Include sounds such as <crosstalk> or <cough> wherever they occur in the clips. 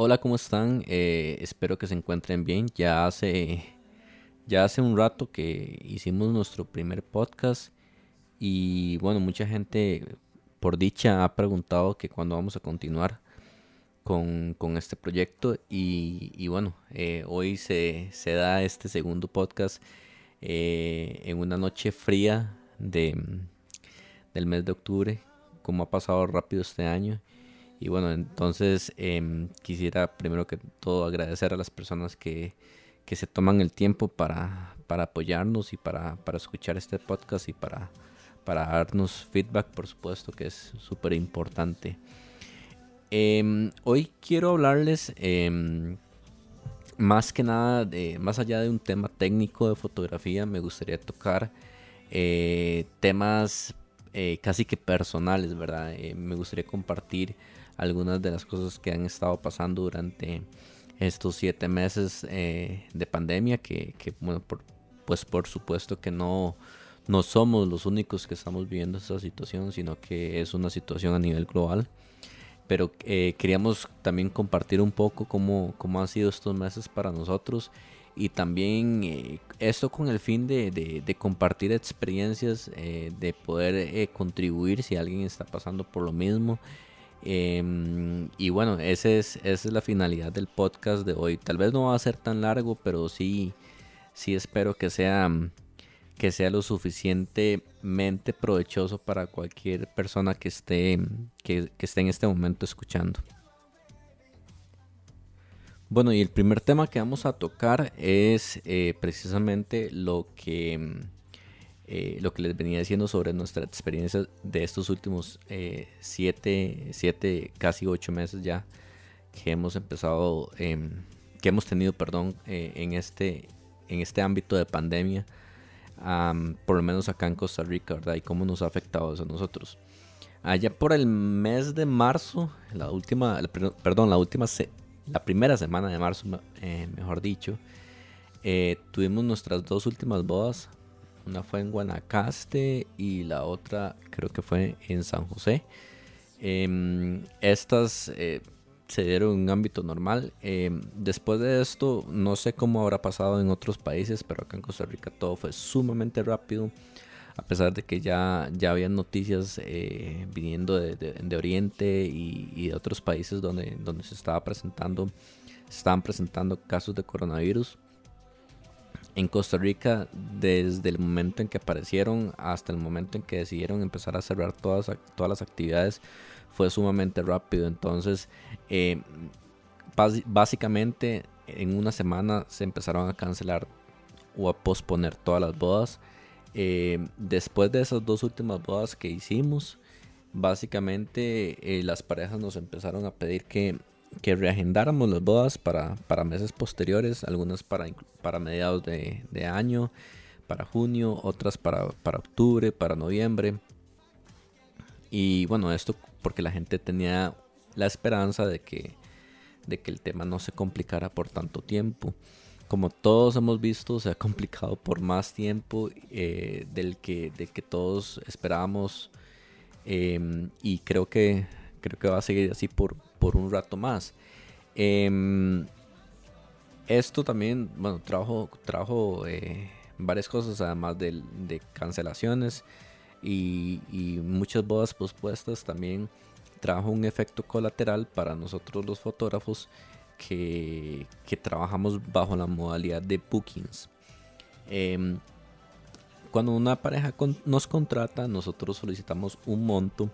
Hola, ¿cómo están? Eh, espero que se encuentren bien. Ya hace, ya hace un rato que hicimos nuestro primer podcast y bueno, mucha gente por dicha ha preguntado que cuándo vamos a continuar con, este proyecto y, bueno, eh, hoy se, da este segundo podcast eh, en una noche fría de, del mes de octubre, como ha pasado rápido este año y bueno, entonces em, quisiera primero que todo agradecer a las personas que, se toman el tiempo para, apoyarnos y para, escuchar este podcast y para, para darnos feedback, por supuesto, que es súper importante. Em, hoy quiero hablarles em, más que nada, de, más allá de un tema técnico de fotografía, me gustaría tocar eh, temas eh, casi que personales, ¿verdad? Eh, me gustaría compartir algunas de las cosas que han estado pasando durante estos siete meses eh, de pandemia, que, bueno, pues por supuesto que no, no somos los únicos que estamos viviendo esta situación, sino que es una situación a nivel global. Pero eh, queríamos también compartir un poco cómo, cómo han sido estos meses para nosotros y también eh, esto con el fin de, de, compartir experiencias, de poder contribuir si alguien está pasando por lo mismo Em, y bueno, es, esa es la finalidad del podcast de hoy. Tal vez no va a ser tan largo, pero sí, sí espero que sea, que sea lo suficientemente provechoso para cualquier persona que esté, que, esté en este momento escuchando. Bueno, y el primer tema que vamos a tocar es eh, precisamente lo que eh, lo que les venía diciendo sobre nuestra experiencia de estos últimos eh, siete, casi ocho meses ya que hemos empezado, em, que hemos tenido, perdón, eh, en, este, en este ámbito de pandemia, por lo menos acá en Costa Rica, ¿verdad? Y cómo nos ha afectado a nosotros. Allá por el mes de marzo, la última, perdón, la última, la primera semana de marzo, mejor dicho, tuvimos nuestras dos últimas bodas una fue en Guanacaste y la otra creo que fue en San José. Em, estas eh, se dieron en un ámbito normal. Em, después de esto, no sé cómo habrá pasado en otros países, pero acá en Costa Rica todo fue sumamente rápido. A pesar de que ya, ya habían noticias eh, viniendo de, Oriente y, de otros países donde, donde se estaba presentando, se estaban presentando casos de coronavirus en Costa Rica, desde el momento en que aparecieron hasta el momento en que decidieron empezar a cerrar todas, todas las actividades, fue sumamente rápido. Entonces, eh, básicamente en una semana se empezaron a cancelar o a posponer todas las bodas. Eh, después de esas dos últimas bodas que hicimos, básicamente eh, las parejas nos empezaron a pedir que que reagendáramos las bodas para, meses posteriores, algunas para, para mediados de, año, para junio, otras para, octubre, para noviembre. Y bueno, esto porque la gente tenía la esperanza de que, de que el tema no se complicara por tanto tiempo. Como todos hemos visto, se ha complicado por más tiempo eh, del, que, que todos esperábamos. Em, y creo que, creo que va a seguir así por, por un rato más. Em, esto también, bueno, trajo, trajo eh, varias cosas, además de, cancelaciones y, muchas bodas pospuestas, también trajo un efecto colateral para nosotros los fotógrafos que, trabajamos bajo la modalidad de bookings. Em, cuando una pareja nos contrata, nosotros solicitamos un monto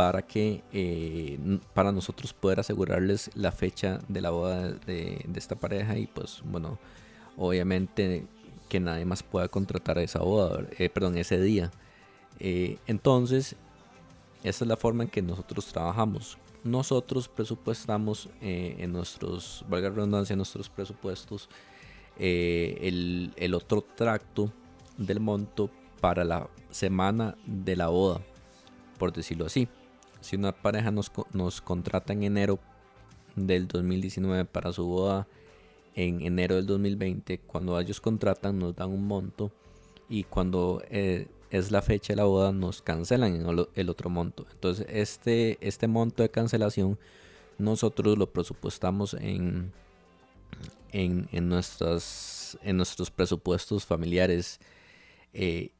para que eh, para nosotros poder asegurarles la fecha de la boda de, esta pareja y pues bueno obviamente que nadie más pueda contratar esa boda eh, perdón ese día. Eh, entonces esa es la forma en que nosotros trabajamos. Nosotros presupuestamos en nuestros valga la redundancia en nuestros presupuestos el, el otro tracto del monto para la semana de la boda por decirlo así si una pareja nos, contrata en enero del 2019 para su boda en enero del 2020, cuando ellos contratan nos dan un monto y cuando eh, es la fecha de la boda nos cancelan el, otro monto. Entonces este, este monto de cancelación nosotros lo presupuestamos en, en, en, nuestras, en nuestros presupuestos familiares eh,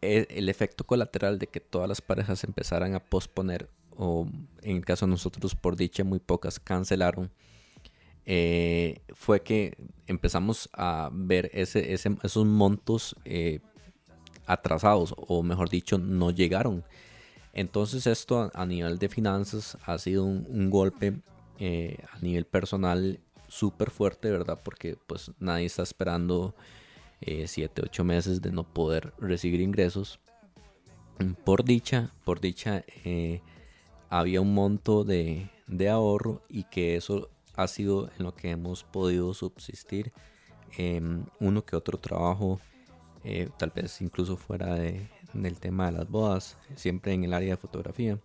el efecto colateral de que todas las parejas empezaran a posponer o en el caso de nosotros por dicha muy pocas cancelaron eh, fue que empezamos a ver ese, esos montos eh, atrasados o mejor dicho no llegaron. Entonces esto a, nivel de finanzas ha sido un, golpe eh, a nivel personal súper fuerte verdad porque pues nadie está esperando 7 8 meses de no poder recibir ingresos por dicha por dicha había un monto de, de ahorro y que eso ha sido en lo que hemos podido subsistir. Em, uno que otro trabajo, eh, tal vez incluso fuera de, del tema de las bodas, siempre en el área de fotografía.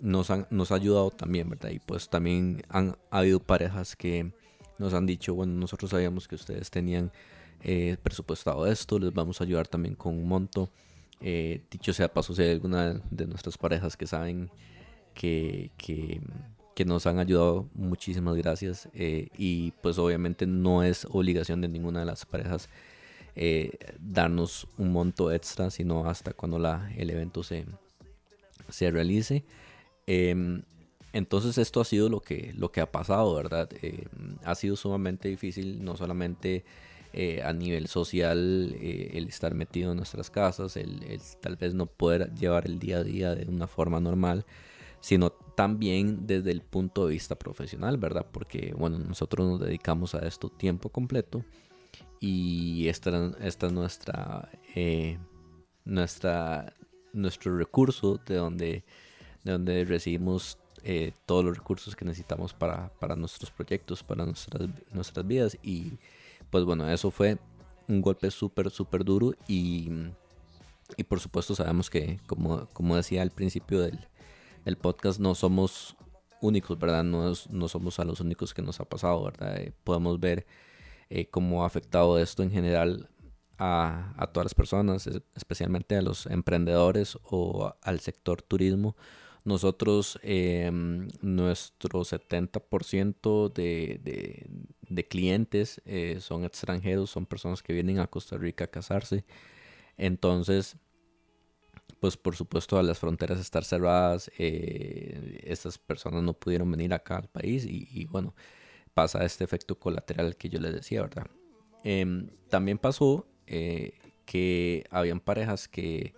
Nos, han, nos ha ayudado también, ¿verdad? Y pues también han habido parejas que nos han dicho, bueno, nosotros sabíamos que ustedes tenían eh, presupuestado esto, les vamos a ayudar también con un monto. Eh, dicho sea paso, si hay alguna de nuestras parejas que saben que, que, que nos han ayudado, muchísimas gracias. Eh, y pues obviamente no es obligación de ninguna de las parejas eh, darnos un monto extra, sino hasta cuando la, el evento se, se realice. Em, entonces esto ha sido lo que, lo que ha pasado, ¿verdad? Em, ha sido sumamente difícil, no solamente eh, a nivel social, eh, el estar metido en nuestras casas, el, tal vez no poder llevar el día a día de una forma normal, sino también desde el punto de vista profesional, ¿verdad? Porque, bueno, nosotros nos dedicamos a esto tiempo completo y esta, esta es nuestra, eh, nuestra, nuestro recurso de donde, de donde recibimos todos los recursos que necesitamos para, para nuestros proyectos, para nuestras, nuestras vidas y pues bueno, eso fue un golpe súper, súper duro y, y por supuesto sabemos que, como, como decía al principio del, podcast, no somos únicos, ¿verdad? No, no, somos a los únicos que nos ha pasado, ¿verdad? Eh, podemos ver eh, cómo ha afectado esto en general a, a, todas las personas, especialmente a los emprendedores o al sector turismo nosotros, em, nuestro 70% de, de, clientes eh, son extranjeros, son personas que vienen a Costa Rica a casarse. Entonces, pues por supuesto a las fronteras estar cerradas, eh, estas personas no pudieron venir acá al país y, bueno, pasa este efecto colateral que yo les decía, ¿verdad? Em, también pasó eh, que habían parejas que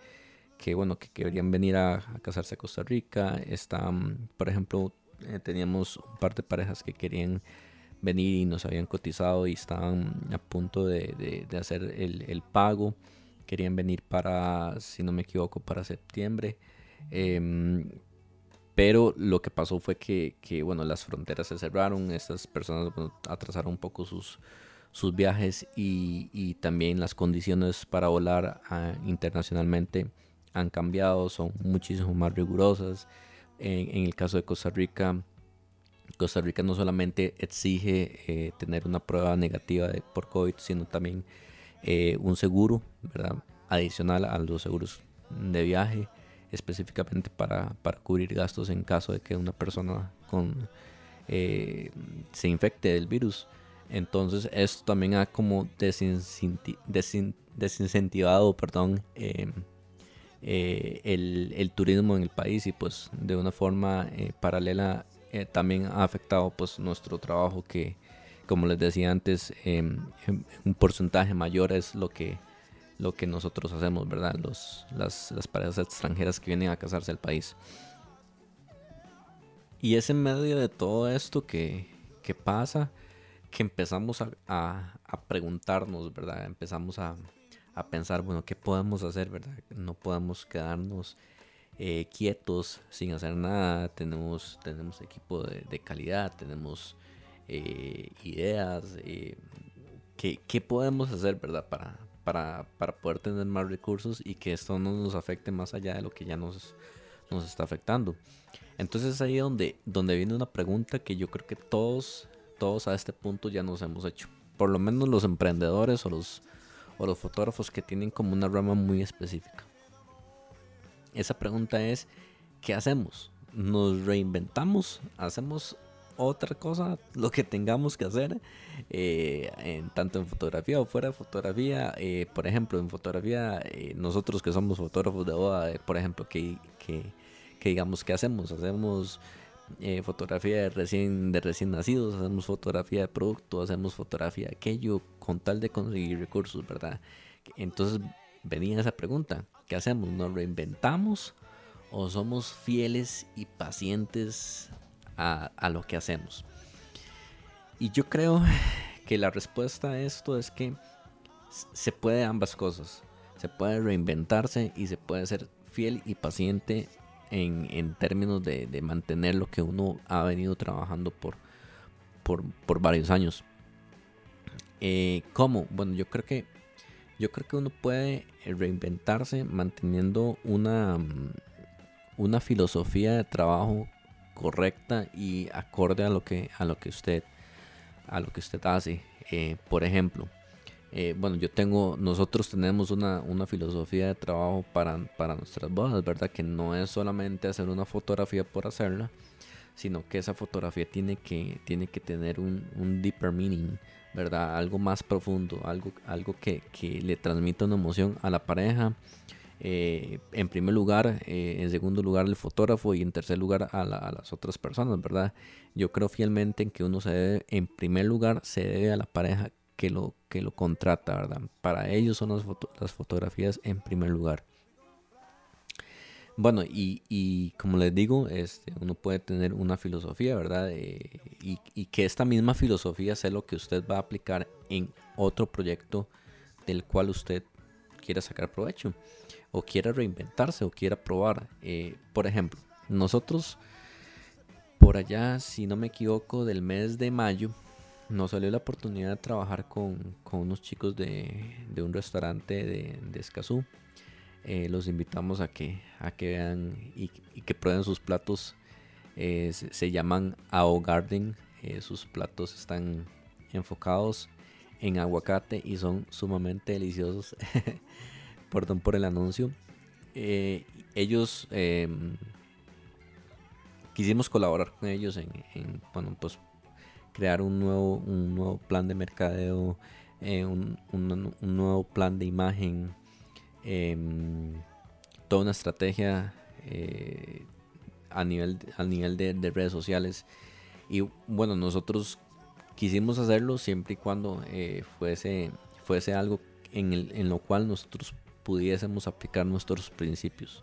que bueno, que querían venir a, casarse a Costa Rica. Están, por ejemplo, eh, teníamos un par de parejas que querían venir y nos habían cotizado y estaban a punto de, de, hacer el, el, pago. Querían venir para, si no me equivoco, para septiembre. Em, pero lo que pasó fue que, que, bueno, las fronteras se cerraron, estas personas atrasaron un poco sus, sus viajes y, y también las condiciones para volar ah, internacionalmente han cambiado, son muchísimo más rigurosas. En, el caso de Costa Rica, Costa Rica no solamente exige eh, tener una prueba negativa por COVID, sino también eh, un seguro, ¿verdad? Adicional a los seguros de viaje, específicamente para, para cubrir gastos en caso de que una persona con, eh, se infecte del virus. Entonces esto también ha como desincentivado perdón, eh, el, turismo en el país y pues de una forma eh, paralela eh, también ha afectado pues nuestro trabajo que como les decía antes em, em, un porcentaje mayor es lo que lo que nosotros hacemos verdad Los, las, las parejas extranjeras que vienen a casarse al país. Y es en medio de todo esto que, que pasa que empezamos a, a preguntarnos verdad empezamos a, a pensar, bueno, ¿qué podemos hacer, verdad? No podemos quedarnos eh, quietos sin hacer nada. Tenemos, tenemos equipo de, calidad, tenemos eh, ideas. Eh, ¿qué, podemos hacer, verdad? Para, para, para, poder tener más recursos y que esto no nos afecte más allá de lo que ya nos, nos está afectando. Entonces ahí donde, donde viene una pregunta que yo creo que todos, todos a este punto ya nos hemos hecho. Por lo menos los emprendedores o los o los fotógrafos que tienen como una rama muy específica. Esa pregunta es, ¿qué hacemos? nos reinventamos, hacemos otra cosa, lo que tengamos que hacer, eh, en, tanto en fotografía o fuera de fotografía. Eh, por ejemplo, en fotografía, eh, nosotros que somos fotógrafos de boda, por ejemplo, que, digamos, ¿qué hacemos? Hacemos fotografía de recién, de recién nacidos, hacemos fotografía de producto, hacemos fotografía de aquello, con tal de conseguir recursos, ¿verdad? Entonces venía esa pregunta, ¿qué hacemos? ¿Nos reinventamos? o somos fieles y pacientes a, lo que hacemos? Y yo creo que la respuesta a esto es que se puede ambas cosas. Se puede reinventarse y se puede ser fiel y paciente en, términos de, mantener lo que uno ha venido trabajando por, por, varios años. Eh, ¿Cómo? Bueno, yo creo que yo creo que uno puede reinventarse manteniendo una, una filosofía de trabajo correcta y acorde a lo que a lo que usted a lo que usted hace eh, por ejemplo eh, bueno yo tengo nosotros tenemos una, una filosofía de trabajo para, para nuestras bodas verdad que no es solamente hacer una fotografía por hacerla sino que esa fotografía tiene que tiene que tener un, un deeper meaning verdad algo más profundo algo algo que, que le transmita una emoción a la pareja. Eh, en primer lugar, eh, en segundo lugar el fotógrafo y en tercer lugar a, las otras personas, ¿verdad? Yo creo fielmente en que uno se debe, en primer lugar, se debe a la pareja que lo, que lo contrata, ¿verdad? Para ellos son las, fotografías en primer lugar. Bueno, y, como les digo, este, uno puede tener una filosofía, ¿verdad? Eh, y, y, que esta misma filosofía sea lo que usted va a aplicar en otro proyecto del cual usted quiera sacar provecho o quiera reinventarse o quiera probar. Eh, por ejemplo, nosotros por allá, si no me equivoco, del mes de mayo, nos salió la oportunidad de trabajar con, unos chicos de, un restaurante de, de Escazú. Eh, los invitamos a que, a que vean y, que prueben sus platos. Eh, se, llaman Ao Garden. sus platos están enfocados en aguacate y son sumamente deliciosos. <laughs> perdón por el anuncio. Eh, ellos em, quisimos colaborar con ellos en, bueno, pues crear un nuevo, un nuevo plan de mercadeo, eh, un, nuevo plan de imagen, em, toda una estrategia eh, a nivel, a nivel de, redes sociales. Y bueno, nosotros quisimos hacerlo siempre y cuando fuese, fuese algo en, el, en lo cual nosotros pudiésemos aplicar nuestros principios.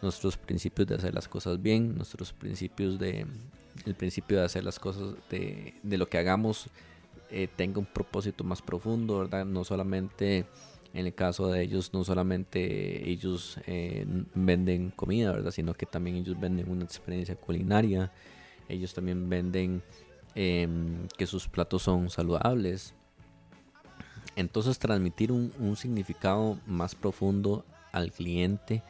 Nuestros principios de hacer las cosas bien, nuestros principios de... El principio de hacer las cosas de, de lo que hagamos eh, tenga un propósito más profundo, ¿verdad? No solamente en el caso de ellos, no solamente ellos eh, venden comida, ¿verdad? Sino que también ellos venden una experiencia culinaria. Ellos también venden em, que sus platos son saludables, entonces transmitir un, significado más profundo al cliente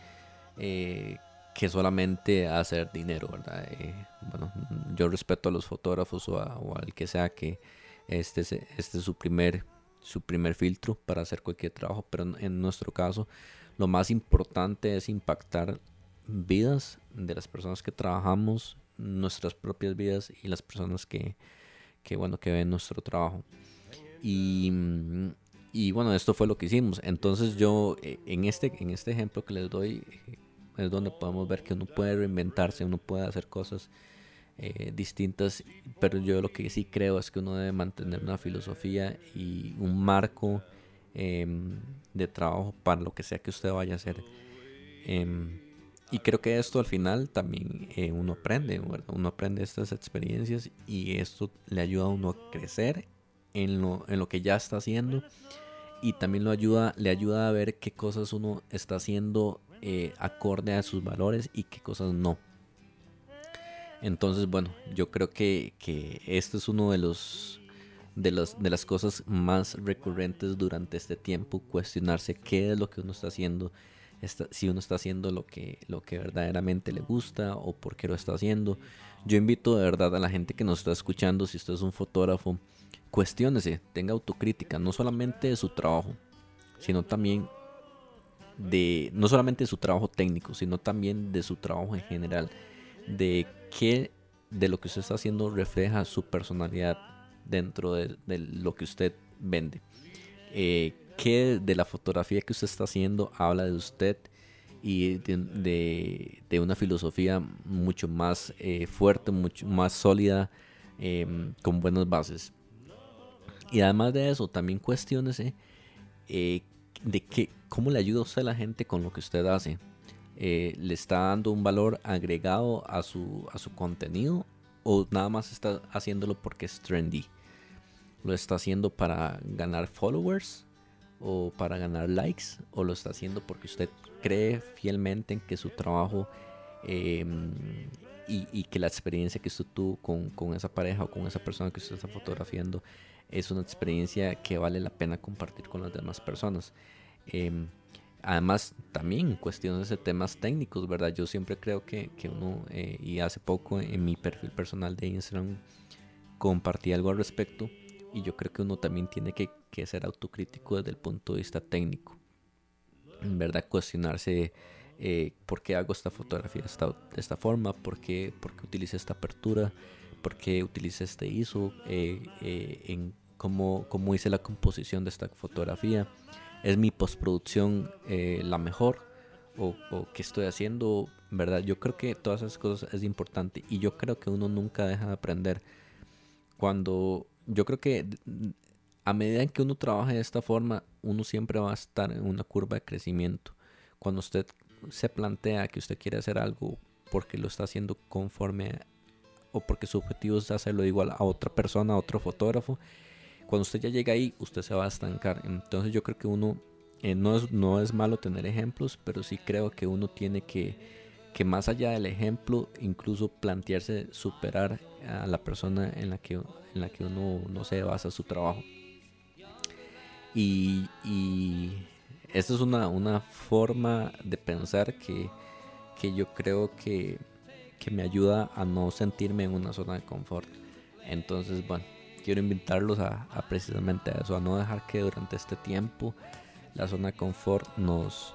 eh, que solamente hacer dinero, ¿verdad? Eh, bueno, yo respeto a los fotógrafos o, al que sea que este, este es su primer, su primer filtro para hacer cualquier trabajo, pero en nuestro caso lo más importante es impactar vidas de las personas que trabajamos, nuestras propias vidas y las personas que, que bueno, que ven nuestro trabajo. Y, bueno, esto fue lo que hicimos. Entonces yo, eh, en este, en este ejemplo que les doy, es donde podemos ver que uno puede reinventarse, uno puede hacer cosas eh, distintas, pero yo lo que sí creo es que uno debe mantener una filosofía y un marco em, de trabajo para lo que sea que usted vaya a hacer. Em, y creo que esto al final también uno aprende, uno aprende estas experiencias y esto le ayuda a uno a crecer en lo, en lo que ya está haciendo y también lo ayuda, le ayuda a ver qué cosas uno está haciendo eh, acorde a sus valores y qué cosas no. Entonces, bueno, yo creo que, que esto es uno de los de, los, de las cosas más recurrentes durante este tiempo, cuestionarse qué es lo que uno está haciendo, si uno está haciendo lo que, lo que verdaderamente le gusta o por qué lo está haciendo. Yo invito de verdad a la gente que nos está escuchando, si usted es un fotógrafo, cuestiónese, tenga autocrítica, no solamente de su trabajo, sino también de, no solamente de su trabajo técnico, sino también de su trabajo en general, de qué de lo que usted está haciendo refleja su personalidad dentro de, lo que usted vende. Eh, qué de la fotografía que usted está haciendo habla de usted y de, una filosofía mucho más eh, fuerte, mucho más sólida, em, con buenas bases. Y además de eso, también cuestiones eh, de que, cómo le ayuda usted a la gente con lo que usted hace. Eh, ¿Le está dando un valor agregado a su, a su contenido o nada más está haciéndolo porque es trendy? ¿Lo está haciendo para ganar followers o para ganar likes? ¿O lo está haciendo porque usted cree fielmente en que su trabajo em, y, que la experiencia que usted tuvo con, esa pareja o con esa persona que usted está fotografiando es una experiencia que vale la pena compartir con las demás personas. Em, además, también cuestiones de temas técnicos, ¿verdad? Yo siempre creo que, uno, eh, y hace poco en mi perfil personal de Instagram compartí algo al respecto, y yo creo que uno también tiene que, que ser autocrítico desde el punto de vista técnico verdad cuestionarse eh, por qué hago esta fotografía de esta, forma, por qué, por qué utilice esta apertura, por qué utilice este ISO, eh, eh, en cómo, cómo, hice la composición de esta fotografía, es mi postproducción la mejor o, qué estoy haciendo, ¿verdad? Yo creo que todas esas cosas es importante y yo creo que uno nunca deja de aprender. Cuando yo creo que a medida que uno trabaja de esta forma, uno siempre va a estar en una curva de crecimiento. Cuando usted se plantea que usted quiere hacer algo porque lo está haciendo conforme o porque su objetivo es hacerlo igual a otra persona, a otro fotógrafo, cuando usted ya llega ahí, usted se va a estancar. Entonces yo creo que uno, eh, no, es, no es malo tener ejemplos, pero sí creo que uno tiene que, que más allá del ejemplo, incluso plantearse superar a la persona en la que, en la que uno no se basa su trabajo. Y, y esta es una, forma de pensar que, yo creo que, me ayuda a no sentirme en una zona de confort. Entonces, bueno, quiero invitarlos a, precisamente eso, a no dejar que durante este tiempo la zona de confort nos,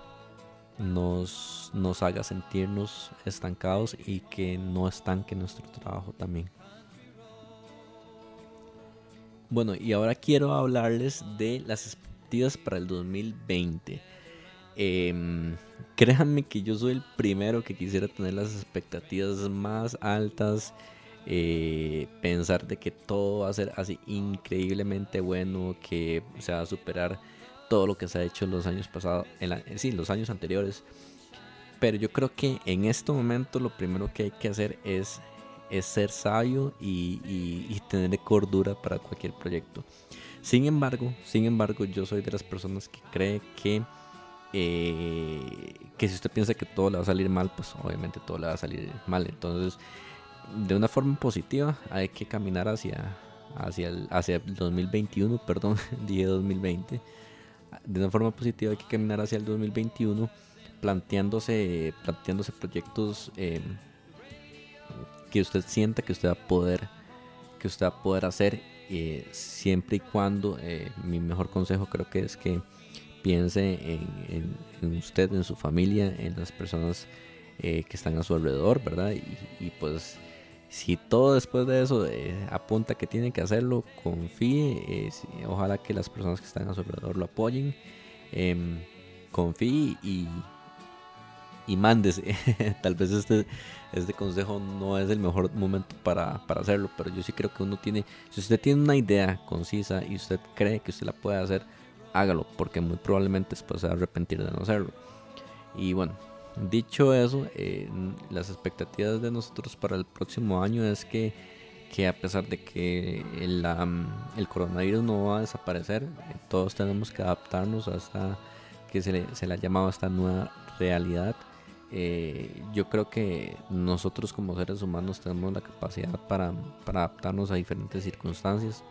nos, nos haga sentirnos estancados y que no estanque nuestro trabajo también. Bueno, y ahora quiero hablarles de las expectativas para el 2020. Em, créanme que yo soy el primero que quisiera tener las expectativas más altas. Eh, pensar de que todo va a ser así increíblemente bueno, que se va a superar todo lo que se ha hecho en los años pasados, en sí, los años anteriores. Pero yo creo que en este momento lo primero que hay que hacer es es ser sabio y, tener cordura para cualquier proyecto. Sin embargo, sin embargo, yo soy de las personas que cree que eh, que si usted piensa que todo le va a salir mal, pues obviamente todo le va a salir mal. Entonces, de una forma positiva, hay que caminar hacia hacia el, hacia el 2021, <laughs> perdón, dije 2020. De una forma positiva hay que caminar hacia el 2021 planteándose planteándose proyectos eh, que usted sienta que usted va a poder, que usted va a poder hacer eh, siempre y cuando eh, mi mejor consejo creo que es que piense en, usted, en su familia, en las personas eh, que están a su alrededor, ¿verdad? Y, pues si todo después de eso apunta que tiene que hacerlo, confíe, ojalá que las personas que están a su alrededor lo apoyen, em, confíe y y mándese. <laughs> Tal vez este, este consejo no es el mejor momento para, hacerlo, pero yo sí creo que uno tiene, si usted tiene una idea concisa y usted cree que usted la puede hacer, hágalo, porque muy probablemente después se va a arrepentir de no hacerlo. Y bueno, dicho eso, eh, las expectativas de nosotros para el próximo año es que, que a pesar de que el, coronavirus no va a desaparecer, eh, todos tenemos que adaptarnos a esta que se le, se le ha llamado esta nueva realidad eh, yo creo que nosotros como seres humanos tenemos la capacidad para, adaptarnos a diferentes circunstancias.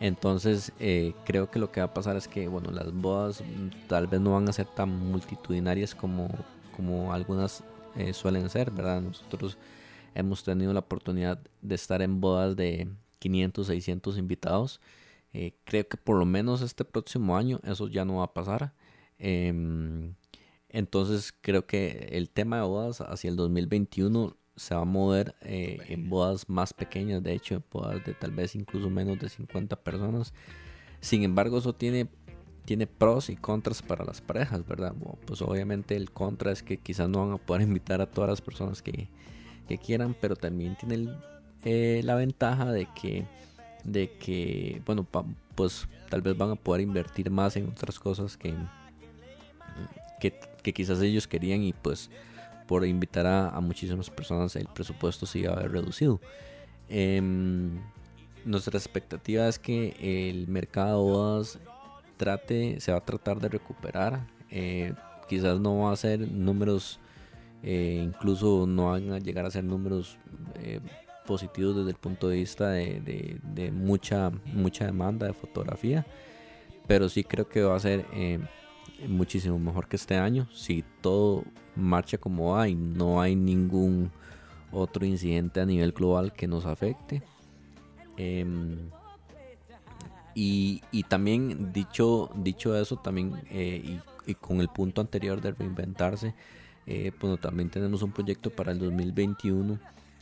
Entonces eh, creo que lo que va a pasar es que bueno las bodas tal vez no van a ser tan multitudinarias como, como algunas eh, suelen ser, ¿verdad? Nosotros hemos tenido la oportunidad de estar en bodas de 500, 600 invitados. creo que por lo menos este próximo año eso ya no va a pasar. Em, entonces creo que el tema de bodas hacia el 2021 se va a mover eh, en bodas más pequeñas, de hecho, bodas de tal vez incluso menos de 50 personas. Sin embargo, eso tiene, tiene pros y contras para las parejas, ¿verdad? pues obviamente el contra es que quizás no van a poder <laughs> invitar a todas las personas que, quieran, pero también tiene eh, la ventaja de que, de que bueno, pues tal vez van a poder invertir más en otras cosas que, que, que quizás ellos querían y pues por invitar a, muchísimas personas el presupuesto se iba a ver reducido. Em, nuestra expectativa es que el mercado de bodas trate, se va a tratar de recuperar. Eh, quizás no va a ser números, eh, incluso no van a llegar a ser números eh, positivos desde el punto de vista de, de, mucha, mucha demanda de fotografía, pero sí creo que va a ser muchísimo mejor que este año. Si todo marcha como va y no hay ningún otro incidente a nivel global que nos afecte. Em, y, también dicho, dicho eso, también eh, y, con el punto anterior de reinventarse, eh, pues también tenemos un proyecto para el 2021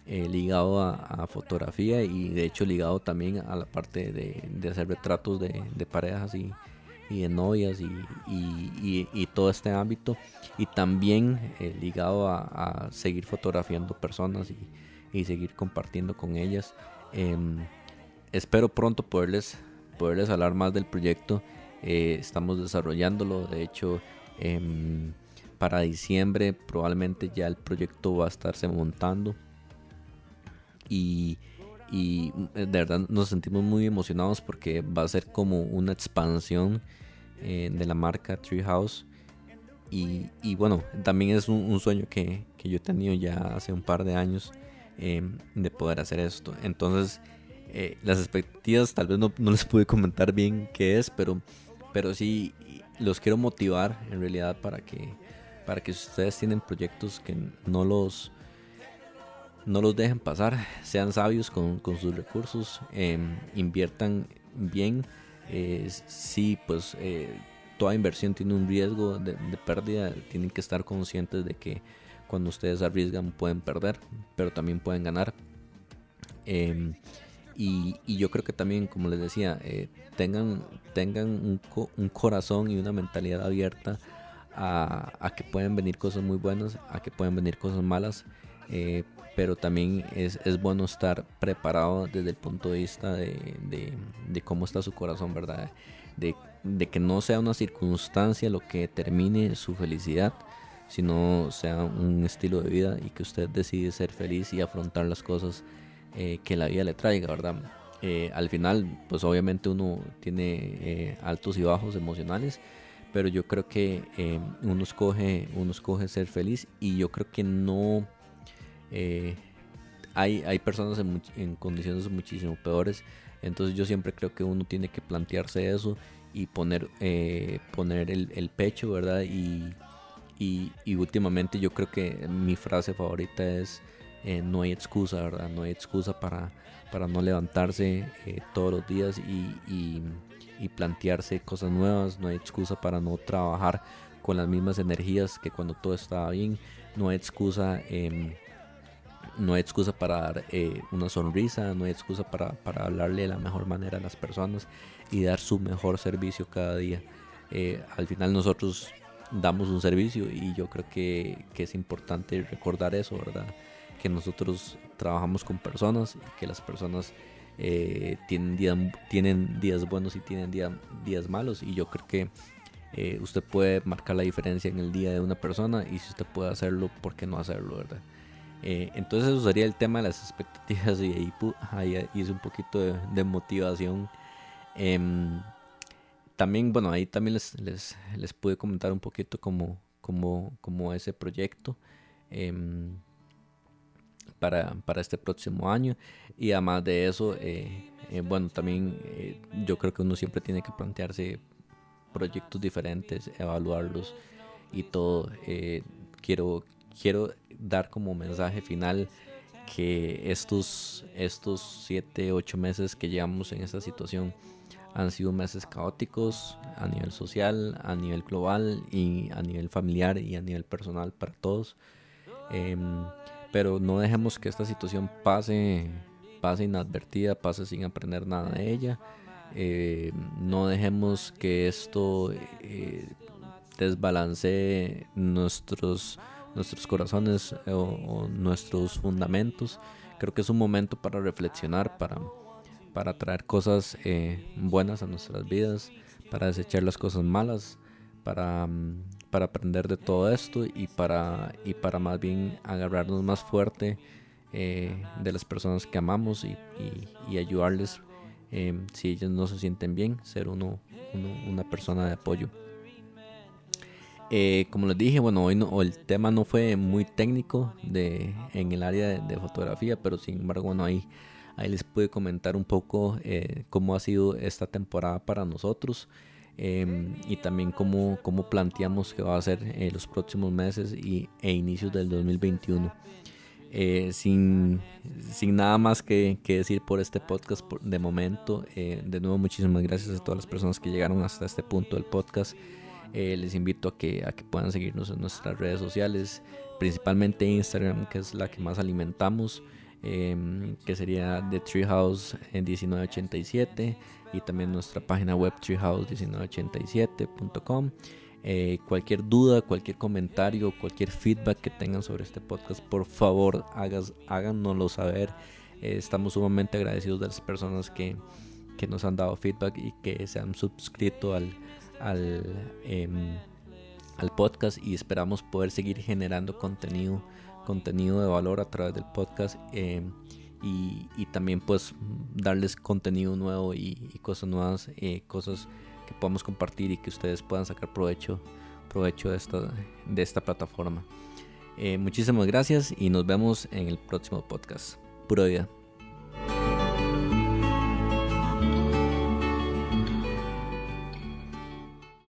eh, ligado a, fotografía y de hecho ligado también a la parte de, hacer retratos de, de parejas y, y de novias y, y, todo este ámbito y también eh, ligado a, seguir fotografiando personas y, seguir compartiendo con ellas. Em, espero pronto poderles, poderles hablar más del proyecto. Eh, estamos desarrollándolo, de hecho em, para diciembre probablemente ya el proyecto va a estarse montando y y de verdad nos sentimos muy emocionados porque va a ser como una expansión eh, de la marca Treehouse. Y, y bueno también es un, sueño que, que, yo he tenido ya hace un par de años eh, de poder hacer esto. Entonces eh, las expectativas tal vez no, no, les pude comentar bien qué es pero pero sí los quiero motivar en realidad para que para que si ustedes tienen proyectos que no los no los dejen pasar, sean sabios con, sus recursos, em, inviertan bien. Eh, sí, pues eh, toda inversión tiene un riesgo de, pérdida, tienen que estar conscientes de que cuando ustedes arriesgan pueden perder, pero también pueden ganar. Em, y, yo creo que también, como les decía, eh, tengan, tengan un, un, corazón y una mentalidad abierta a, que pueden venir cosas muy buenas, a que pueden venir cosas malas. Pero también es, es, bueno estar preparado desde el punto de vista de, de, cómo está su corazón, ¿verdad? De, de, que no sea una circunstancia lo que termine su felicidad, sino sea un estilo de vida y que usted decide ser feliz y afrontar las cosas eh, que la vida le traiga, ¿verdad? Eh, al final, pues obviamente uno tiene eh, altos y bajos emocionales, pero yo creo que uno, escoge, uno escoge ser feliz y yo creo que no eh, hay, hay personas en, condiciones muchísimo peores. Entonces yo siempre creo que uno tiene que plantearse eso y poner, eh, poner el, pecho, ¿verdad? Y, y, últimamente yo creo que mi frase favorita es eh, no hay excusa, ¿verdad? No hay excusa para, para no levantarse todos los días y, y, plantearse cosas nuevas. No hay excusa para no trabajar con las mismas energías que cuando todo estaba bien. No hay excusa no hay excusa para dar eh, una sonrisa, no hay excusa para, para, hablarle de la mejor manera a las personas y dar su mejor servicio cada día. Eh, al final nosotros damos un servicio y yo creo que, que, es importante recordar eso, ¿verdad? Que nosotros trabajamos con personas y que las personas eh, tienen, día, tienen días buenos y tienen día, días malos y yo creo que usted puede marcar la diferencia en el día de una persona y si usted puede hacerlo, ¿por qué no hacerlo, verdad? Eh, entonces eso sería el tema de las expectativas y ahí, ahí hice un poquito de, motivación. Em, también, bueno, ahí también les, les, les, pude comentar un poquito como, como, como ese proyecto em, para, para, este próximo año. Y además de eso, eh, eh, bueno, también yo creo que uno siempre tiene que plantearse proyectos diferentes, evaluarlos y todo. quiero, quiero dar como mensaje final que estos, estos 7, 8 meses que llevamos en esta situación Han sido meses caóticos a nivel social, a nivel global y a nivel familiar y a nivel personal para todos. Em, pero no dejemos que esta situación pase, pase inadvertida, pase sin aprender nada de ella. Eh, no dejemos que esto eh, desbalancee nuestros, nuestros corazones o, nuestros fundamentos. Creo que es un momento para reflexionar, para, para traer cosas eh, buenas a nuestras vidas, para desechar las cosas malas, para, para aprender de todo esto y para, y para más bien agarrarnos más fuerte de las personas que amamos y, ayudarles Em, si ellos no se sienten bien, ser uno, una persona de apoyo. Eh, como les dije, bueno, hoy no, el tema no fue muy técnico de, en el área de, fotografía, pero sin embargo, bueno, ahí, ahí les pude comentar un poco eh, cómo ha sido esta temporada para nosotros em, y también cómo, cómo planteamos que va a ser eh, los próximos meses y, e inicios del 2021. Eh, sin, sin, nada más que, que, decir por este podcast de momento. Eh, de nuevo, muchísimas gracias a todas las personas que llegaron hasta este punto del podcast. Eh, les invito a que, a que puedan seguirnos en nuestras redes sociales, principalmente Instagram, que es la que más alimentamos, em, que sería The Treehouse en 1987 y también nuestra página web treehouse1987.com. Eh, cualquier duda, cualquier comentario, cualquier feedback que tengan sobre este podcast, por favor hagas, háganoslo saber. Eh, estamos sumamente agradecidos de las personas que, que, nos han dado feedback y que se han suscrito al, al, em, al podcast y esperamos poder seguir generando contenido, contenido de valor a través del podcast. Em, y, y, también pues darles contenido nuevo y, cosas nuevas, eh, cosas que podamos compartir y que ustedes puedan sacar provecho, provecho de, esta, de esta plataforma. Eh, muchísimas gracias y nos vemos en el próximo podcast. Pura vida.